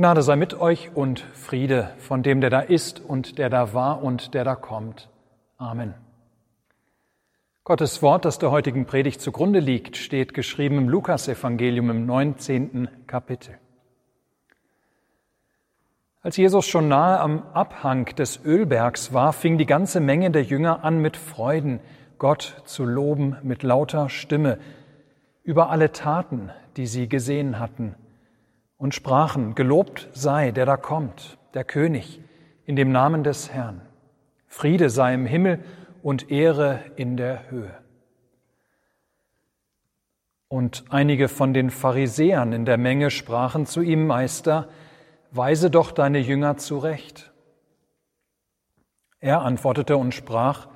Gnade sei mit euch und Friede von dem, der da ist und der da war und der da kommt. Amen. Gottes Wort, das der heutigen Predigt zugrunde liegt, steht geschrieben im Lukasevangelium im 19. Kapitel. Als Jesus schon nahe am Abhang des Ölbergs war, fing die ganze Menge der Jünger an, mit Freuden Gott zu loben mit lauter Stimme über alle Taten, die sie gesehen hatten, und sprachen, Gelobt sei, der da kommt, der König, in dem Namen des Herrn. Friede sei im Himmel und Ehre in der Höhe. Und einige von den Pharisäern in der Menge sprachen zu ihm, Meister, weise doch deine Jünger zurecht. Er antwortete und sprach,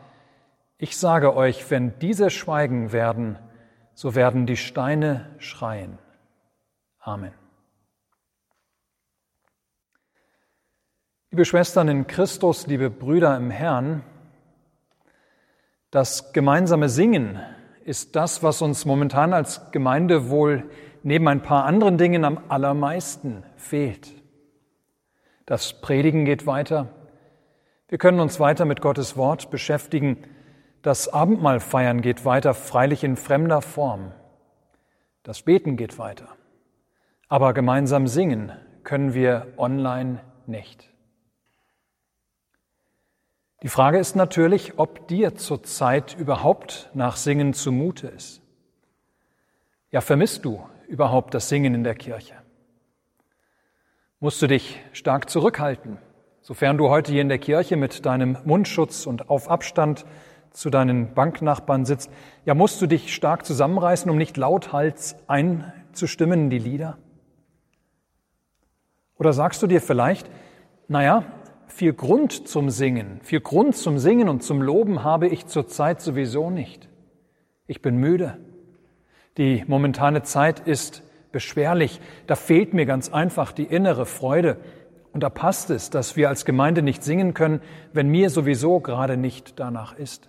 ich sage euch, wenn diese schweigen werden, so werden die Steine schreien. Amen. Liebe Schwestern in Christus, liebe Brüder im Herrn, das gemeinsame Singen ist das, was uns momentan als Gemeinde wohl neben ein paar anderen Dingen am allermeisten fehlt. Das Predigen geht weiter. Wir können uns weiter mit Gottes Wort beschäftigen. Das Abendmahl feiern geht weiter, freilich in fremder Form. Das Beten geht weiter. Aber gemeinsam singen können wir online nicht. Die Frage ist natürlich, ob dir zurzeit überhaupt nach Singen zumute ist. Ja, vermisst du überhaupt das Singen in der Kirche? musst du dich stark zurückhalten, sofern du heute hier in der Kirche mit deinem Mundschutz und auf Abstand zu deinen Banknachbarn sitzt, ja, musst du dich stark zusammenreißen, um nicht lauthals einzustimmen in die Lieder? Oder sagst du dir vielleicht, naja, viel Grund zum Singen, viel Grund zum Singen und zum Loben habe ich zurzeit sowieso nicht. Ich bin müde. Die momentane Zeit ist beschwerlich. Da fehlt mir ganz einfach die innere Freude. Und da passt es, dass wir als Gemeinde nicht singen können, wenn mir sowieso gerade nicht danach ist.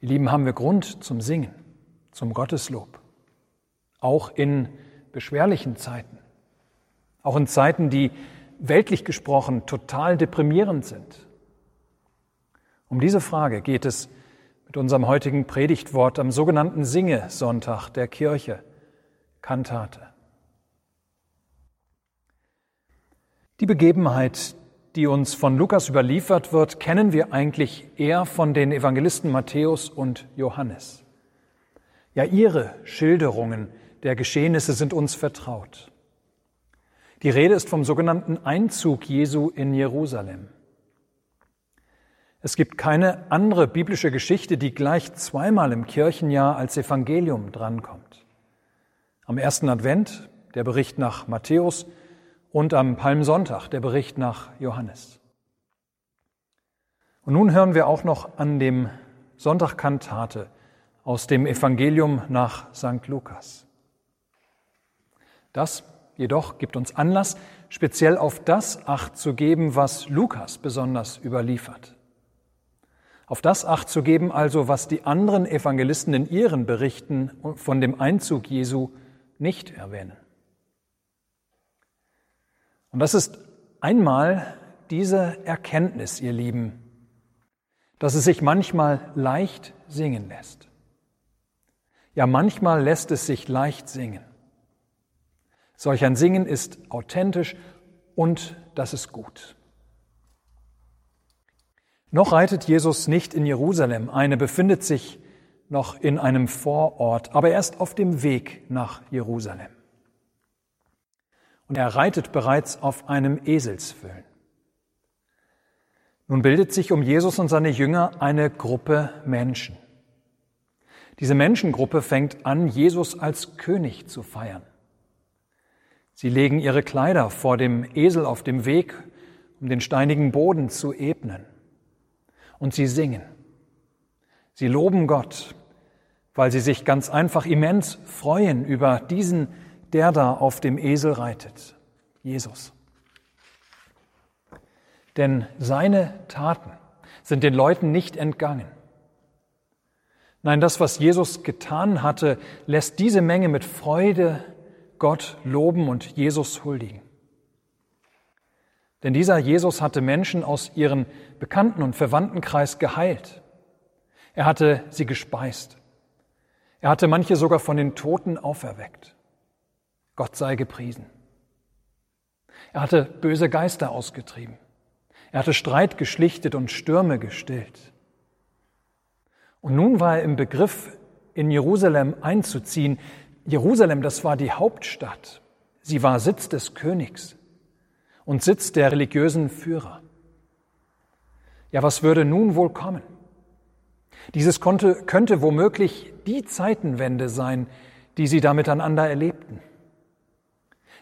Ihr Lieben, haben wir Grund zum Singen, zum Gotteslob. Auch in beschwerlichen Zeiten. Auch in Zeiten, die weltlich gesprochen total deprimierend sind. Um diese Frage geht es mit unserem heutigen Predigtwort am sogenannten Singe-Sonntag der Kirche, Kantate. Die Begebenheit, die uns von Lukas überliefert wird, kennen wir eigentlich eher von den Evangelisten Matthäus und Johannes. Ja, ihre Schilderungen der Geschehnisse sind uns vertraut. Die Rede ist vom sogenannten Einzug Jesu in Jerusalem. Es gibt keine andere biblische Geschichte, die gleich zweimal im Kirchenjahr als Evangelium drankommt. Am ersten Advent der Bericht nach Matthäus und am Palmsonntag der Bericht nach Johannes. Und nun hören wir auch noch an dem Sonntag Kantate aus dem Evangelium nach St. Lukas. Das jedoch gibt uns Anlass, speziell auf das Acht zu geben, was Lukas besonders überliefert. Auf das Acht zu geben, also was die anderen Evangelisten in ihren Berichten von dem Einzug Jesu nicht erwähnen. Und das ist einmal diese Erkenntnis, ihr Lieben, dass es sich manchmal leicht singen lässt. Ja, manchmal lässt es sich leicht singen. Solch ein Singen ist authentisch und das ist gut. Noch reitet Jesus nicht in Jerusalem ein, er befindet sich noch in einem Vorort, aber er ist auf dem Weg nach Jerusalem. Und er reitet bereits auf einem Eselsfüllen. Nun bildet sich um Jesus und seine Jünger eine Gruppe Menschen. Diese Menschengruppe fängt an, Jesus als König zu feiern. Sie legen ihre Kleider vor dem Esel auf dem Weg, um den steinigen Boden zu ebnen und sie singen. Sie loben Gott, weil sie sich ganz einfach immens freuen über diesen, der da auf dem Esel reitet, Jesus. Denn seine Taten sind den Leuten nicht entgangen. Nein, das, was Jesus getan hatte, lässt diese Menge mit Freude Gott loben und Jesus huldigen. Denn dieser Jesus hatte Menschen aus ihrem Bekannten- und Verwandtenkreis geheilt. Er hatte sie gespeist. Er hatte manche sogar von den Toten auferweckt. Gott sei gepriesen. Er hatte böse Geister ausgetrieben. Er hatte Streit geschlichtet und Stürme gestillt. Und nun war er im Begriff, in Jerusalem einzuziehen. Jerusalem, das war die Hauptstadt. Sie war Sitz des Königs und Sitz der religiösen Führer. Ja, was würde nun wohl kommen? Dieses konnte, könnte womöglich die Zeitenwende sein, die sie da miteinander erlebten.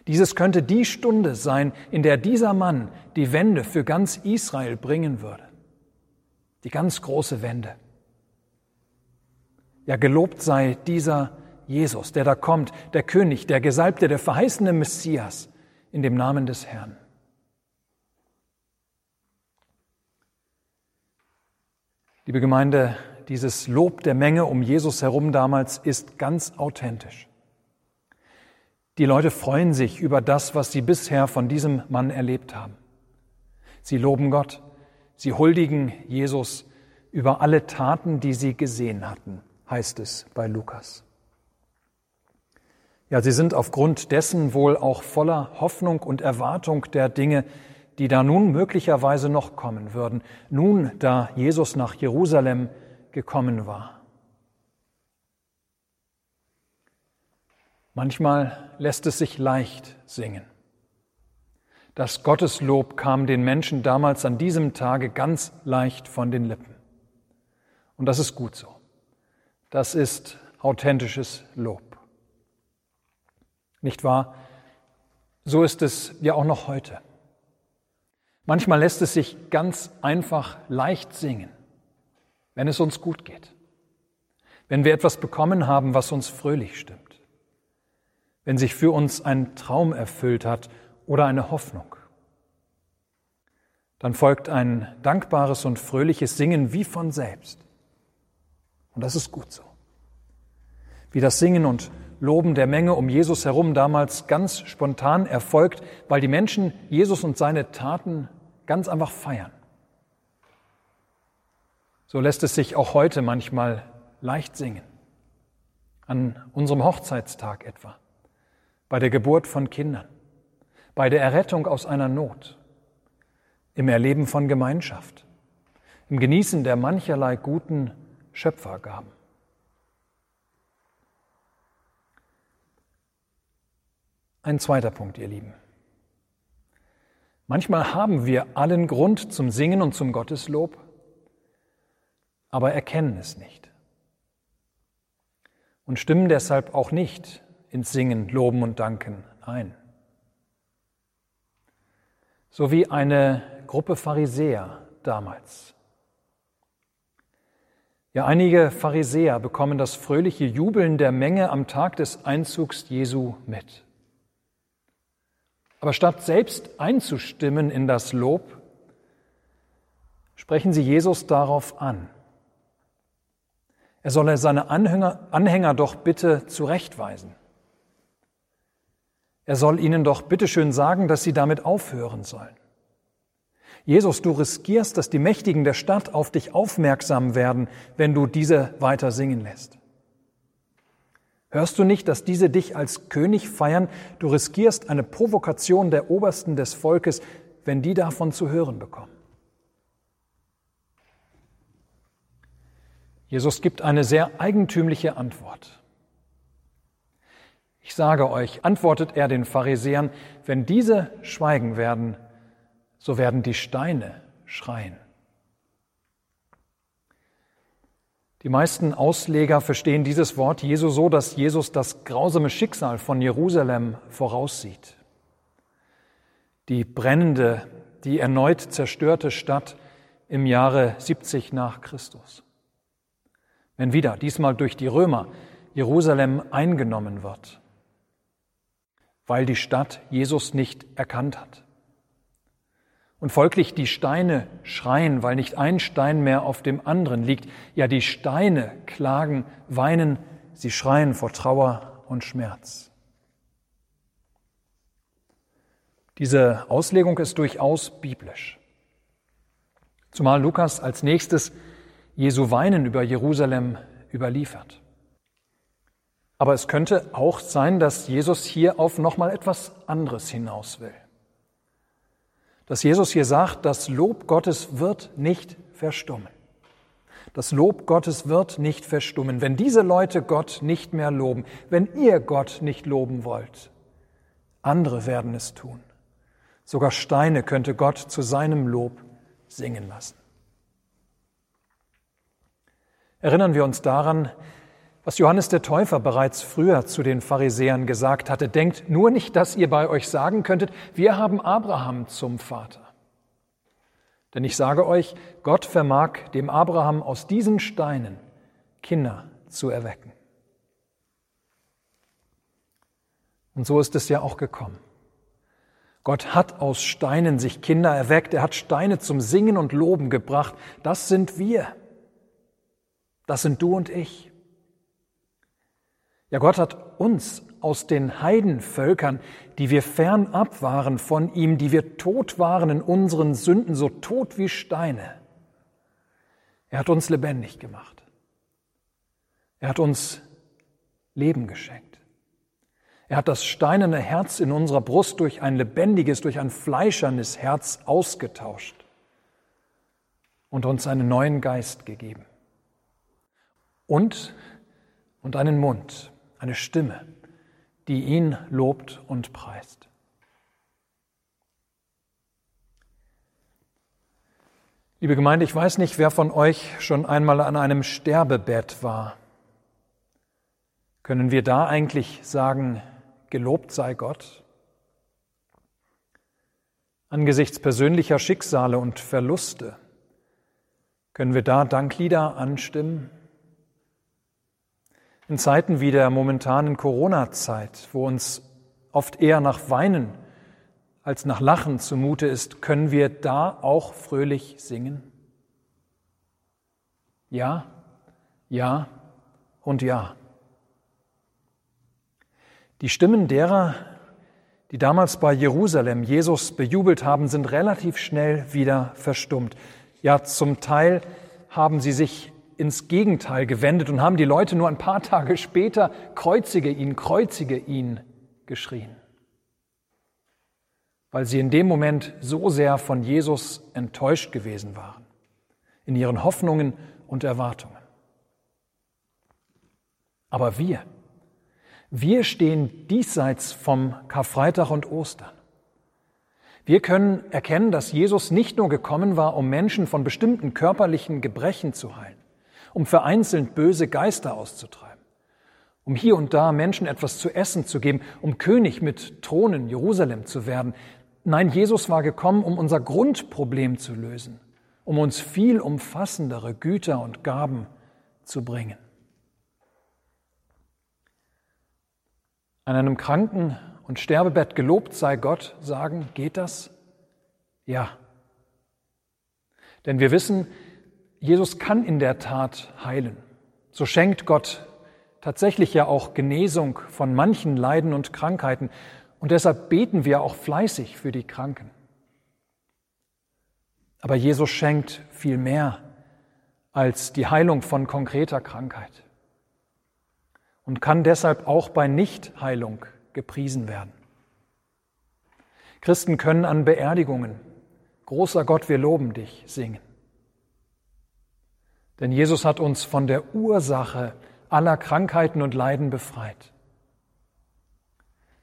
Dieses könnte die Stunde sein, in der dieser Mann die Wende für ganz Israel bringen würde. Die ganz große Wende. Ja, gelobt sei dieser Jesus, der da kommt, der König, der Gesalbte, der verheißene Messias in dem Namen des Herrn. Liebe Gemeinde, dieses Lob der Menge um Jesus herum damals ist ganz authentisch. Die Leute freuen sich über das, was sie bisher von diesem Mann erlebt haben. Sie loben Gott, sie huldigen Jesus über alle Taten, die sie gesehen hatten, heißt es bei Lukas. Ja, sie sind aufgrund dessen wohl auch voller Hoffnung und Erwartung der Dinge, die da nun möglicherweise noch kommen würden, nun da Jesus nach Jerusalem gekommen war. Manchmal lässt es sich leicht singen. Das Gotteslob kam den Menschen damals an diesem Tage ganz leicht von den Lippen. Und das ist gut so. Das ist authentisches Lob. Nicht wahr? So ist es ja auch noch heute. Manchmal lässt es sich ganz einfach leicht singen, wenn es uns gut geht, wenn wir etwas bekommen haben, was uns fröhlich stimmt wenn sich für uns ein Traum erfüllt hat oder eine Hoffnung. Dann folgt ein dankbares und fröhliches Singen wie von selbst. Und das ist gut so. Wie das Singen und Loben der Menge um Jesus herum damals ganz spontan erfolgt, weil die Menschen Jesus und seine Taten ganz einfach feiern. So lässt es sich auch heute manchmal leicht singen. An unserem Hochzeitstag etwa bei der Geburt von Kindern, bei der Errettung aus einer Not, im Erleben von Gemeinschaft, im Genießen der mancherlei guten Schöpfergaben. Ein zweiter Punkt, ihr Lieben. Manchmal haben wir allen Grund zum Singen und zum Gotteslob, aber erkennen es nicht und stimmen deshalb auch nicht ins Singen, Loben und Danken ein. So wie eine Gruppe Pharisäer damals. Ja, einige Pharisäer bekommen das fröhliche Jubeln der Menge am Tag des Einzugs Jesu mit. Aber statt selbst einzustimmen in das Lob, sprechen sie Jesus darauf an. Er solle seine Anhänger, Anhänger doch bitte zurechtweisen. Er soll ihnen doch bitteschön sagen, dass sie damit aufhören sollen. Jesus, du riskierst, dass die Mächtigen der Stadt auf dich aufmerksam werden, wenn du diese weiter singen lässt. Hörst du nicht, dass diese dich als König feiern? Du riskierst eine Provokation der Obersten des Volkes, wenn die davon zu hören bekommen. Jesus gibt eine sehr eigentümliche Antwort. Ich sage euch, antwortet er den Pharisäern, wenn diese schweigen werden, so werden die Steine schreien. Die meisten Ausleger verstehen dieses Wort Jesu so, dass Jesus das grausame Schicksal von Jerusalem voraussieht. Die brennende, die erneut zerstörte Stadt im Jahre 70 nach Christus. Wenn wieder, diesmal durch die Römer, Jerusalem eingenommen wird weil die Stadt Jesus nicht erkannt hat. Und folglich die Steine schreien, weil nicht ein Stein mehr auf dem anderen liegt. Ja, die Steine klagen, weinen, sie schreien vor Trauer und Schmerz. Diese Auslegung ist durchaus biblisch. Zumal Lukas als nächstes Jesu Weinen über Jerusalem überliefert. Aber es könnte auch sein, dass Jesus hier auf nochmal etwas anderes hinaus will. Dass Jesus hier sagt, das Lob Gottes wird nicht verstummen. Das Lob Gottes wird nicht verstummen. Wenn diese Leute Gott nicht mehr loben, wenn ihr Gott nicht loben wollt, andere werden es tun. Sogar Steine könnte Gott zu seinem Lob singen lassen. Erinnern wir uns daran, was Johannes der Täufer bereits früher zu den Pharisäern gesagt hatte. Denkt nur nicht, dass ihr bei euch sagen könntet, wir haben Abraham zum Vater. Denn ich sage euch, Gott vermag dem Abraham aus diesen Steinen Kinder zu erwecken. Und so ist es ja auch gekommen. Gott hat aus Steinen sich Kinder erweckt, er hat Steine zum Singen und Loben gebracht. Das sind wir. Das sind du und ich. Ja, Gott hat uns aus den Heidenvölkern, die wir fernab waren von ihm, die wir tot waren in unseren Sünden, so tot wie Steine. Er hat uns lebendig gemacht. Er hat uns Leben geschenkt. Er hat das steinerne Herz in unserer Brust durch ein lebendiges, durch ein fleischernes Herz ausgetauscht und uns einen neuen Geist gegeben. Und, und einen Mund, eine Stimme, die ihn lobt und preist. Liebe Gemeinde, ich weiß nicht, wer von euch schon einmal an einem Sterbebett war. Können wir da eigentlich sagen, Gelobt sei Gott. Angesichts persönlicher Schicksale und Verluste können wir da Danklieder anstimmen. In Zeiten wie der momentanen Corona-Zeit, wo uns oft eher nach Weinen als nach Lachen zumute ist, können wir da auch fröhlich singen? Ja, ja und ja. Die Stimmen derer, die damals bei Jerusalem Jesus bejubelt haben, sind relativ schnell wieder verstummt. Ja, zum Teil haben sie sich ins Gegenteil gewendet und haben die Leute nur ein paar Tage später kreuzige ihn, kreuzige ihn geschrien, weil sie in dem Moment so sehr von Jesus enttäuscht gewesen waren, in ihren Hoffnungen und Erwartungen. Aber wir, wir stehen diesseits vom Karfreitag und Ostern. Wir können erkennen, dass Jesus nicht nur gekommen war, um Menschen von bestimmten körperlichen Gebrechen zu heilen, um vereinzelt böse Geister auszutreiben, um hier und da Menschen etwas zu essen zu geben, um König mit Thronen Jerusalem zu werden. Nein, Jesus war gekommen, um unser Grundproblem zu lösen, um uns viel umfassendere Güter und Gaben zu bringen. an einem Kranken- und Sterbebett gelobt sei Gott sagen, geht das? Ja. Denn wir wissen, Jesus kann in der Tat heilen. So schenkt Gott tatsächlich ja auch Genesung von manchen Leiden und Krankheiten. Und deshalb beten wir auch fleißig für die Kranken. Aber Jesus schenkt viel mehr als die Heilung von konkreter Krankheit und kann deshalb auch bei Nichtheilung gepriesen werden. Christen können an Beerdigungen Großer Gott, wir loben dich singen. Denn Jesus hat uns von der Ursache aller Krankheiten und Leiden befreit.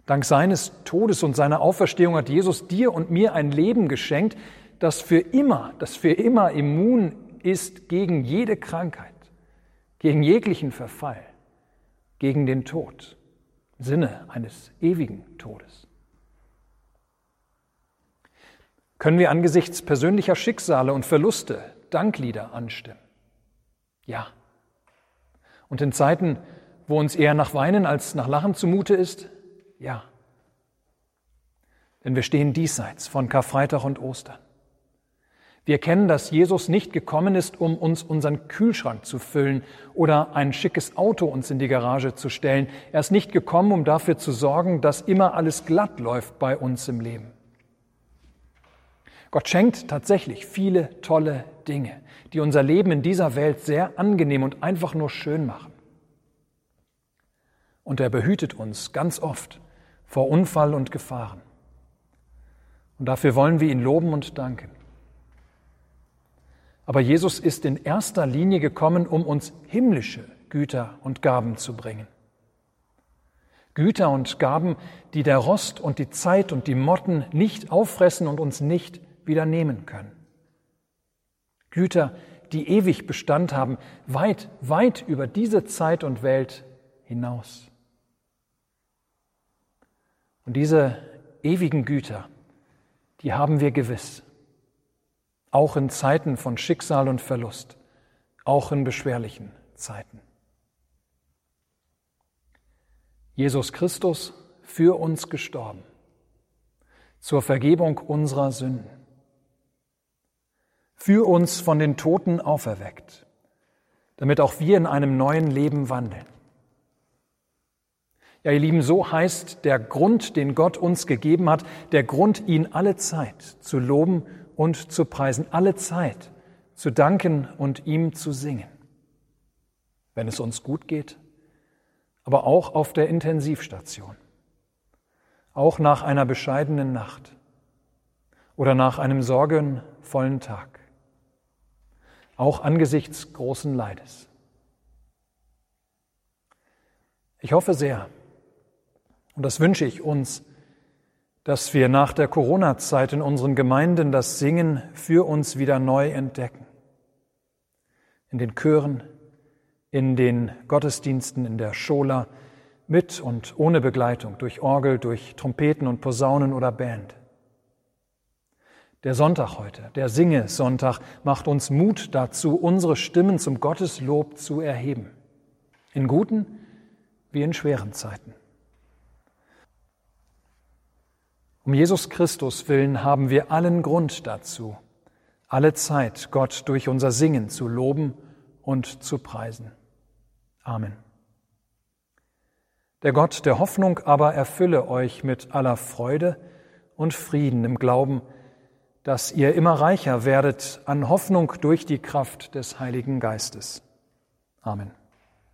Dank seines Todes und seiner Auferstehung hat Jesus dir und mir ein Leben geschenkt, das für immer, das für immer immun ist gegen jede Krankheit, gegen jeglichen Verfall gegen den Tod, im Sinne eines ewigen Todes. Können wir angesichts persönlicher Schicksale und Verluste Danklieder anstimmen? Ja. Und in Zeiten, wo uns eher nach Weinen als nach Lachen zumute ist? Ja. Denn wir stehen diesseits von Karfreitag und Ostern. Wir erkennen, dass Jesus nicht gekommen ist, um uns unseren Kühlschrank zu füllen oder ein schickes Auto uns in die Garage zu stellen. Er ist nicht gekommen, um dafür zu sorgen, dass immer alles glatt läuft bei uns im Leben. Gott schenkt tatsächlich viele tolle Dinge, die unser Leben in dieser Welt sehr angenehm und einfach nur schön machen. Und er behütet uns ganz oft vor Unfall und Gefahren. Und dafür wollen wir ihn loben und danken. Aber Jesus ist in erster Linie gekommen, um uns himmlische Güter und Gaben zu bringen. Güter und Gaben, die der Rost und die Zeit und die Motten nicht auffressen und uns nicht wieder nehmen können. Güter, die ewig Bestand haben, weit, weit über diese Zeit und Welt hinaus. Und diese ewigen Güter, die haben wir gewiss, auch in Zeiten von Schicksal und Verlust, auch in beschwerlichen Zeiten. Jesus Christus für uns gestorben, zur Vergebung unserer Sünden, für uns von den Toten auferweckt, damit auch wir in einem neuen Leben wandeln. Ja, ihr Lieben, so heißt der Grund, den Gott uns gegeben hat, der Grund, ihn alle Zeit zu loben und zu preisen, alle Zeit zu danken und ihm zu singen. Wenn es uns gut geht, aber auch auf der Intensivstation, auch nach einer bescheidenen Nacht oder nach einem sorgenvollen Tag, auch angesichts großen Leides. Ich hoffe sehr, und das wünsche ich uns, dass wir nach der Corona-Zeit in unseren Gemeinden das Singen für uns wieder neu entdecken. In den Chören, in den Gottesdiensten in der Schola mit und ohne Begleitung, durch Orgel, durch Trompeten und Posaunen oder Band. Der Sonntag heute, der Singe-Sonntag, macht uns Mut dazu, unsere Stimmen zum Gotteslob zu erheben. In guten wie in schweren Zeiten. Um Jesus Christus willen haben wir allen Grund dazu, alle Zeit Gott durch unser Singen zu loben und zu preisen. Amen. Der Gott der Hoffnung aber erfülle euch mit aller Freude und Frieden im Glauben, dass ihr immer reicher werdet an Hoffnung durch die Kraft des Heiligen Geistes. Amen.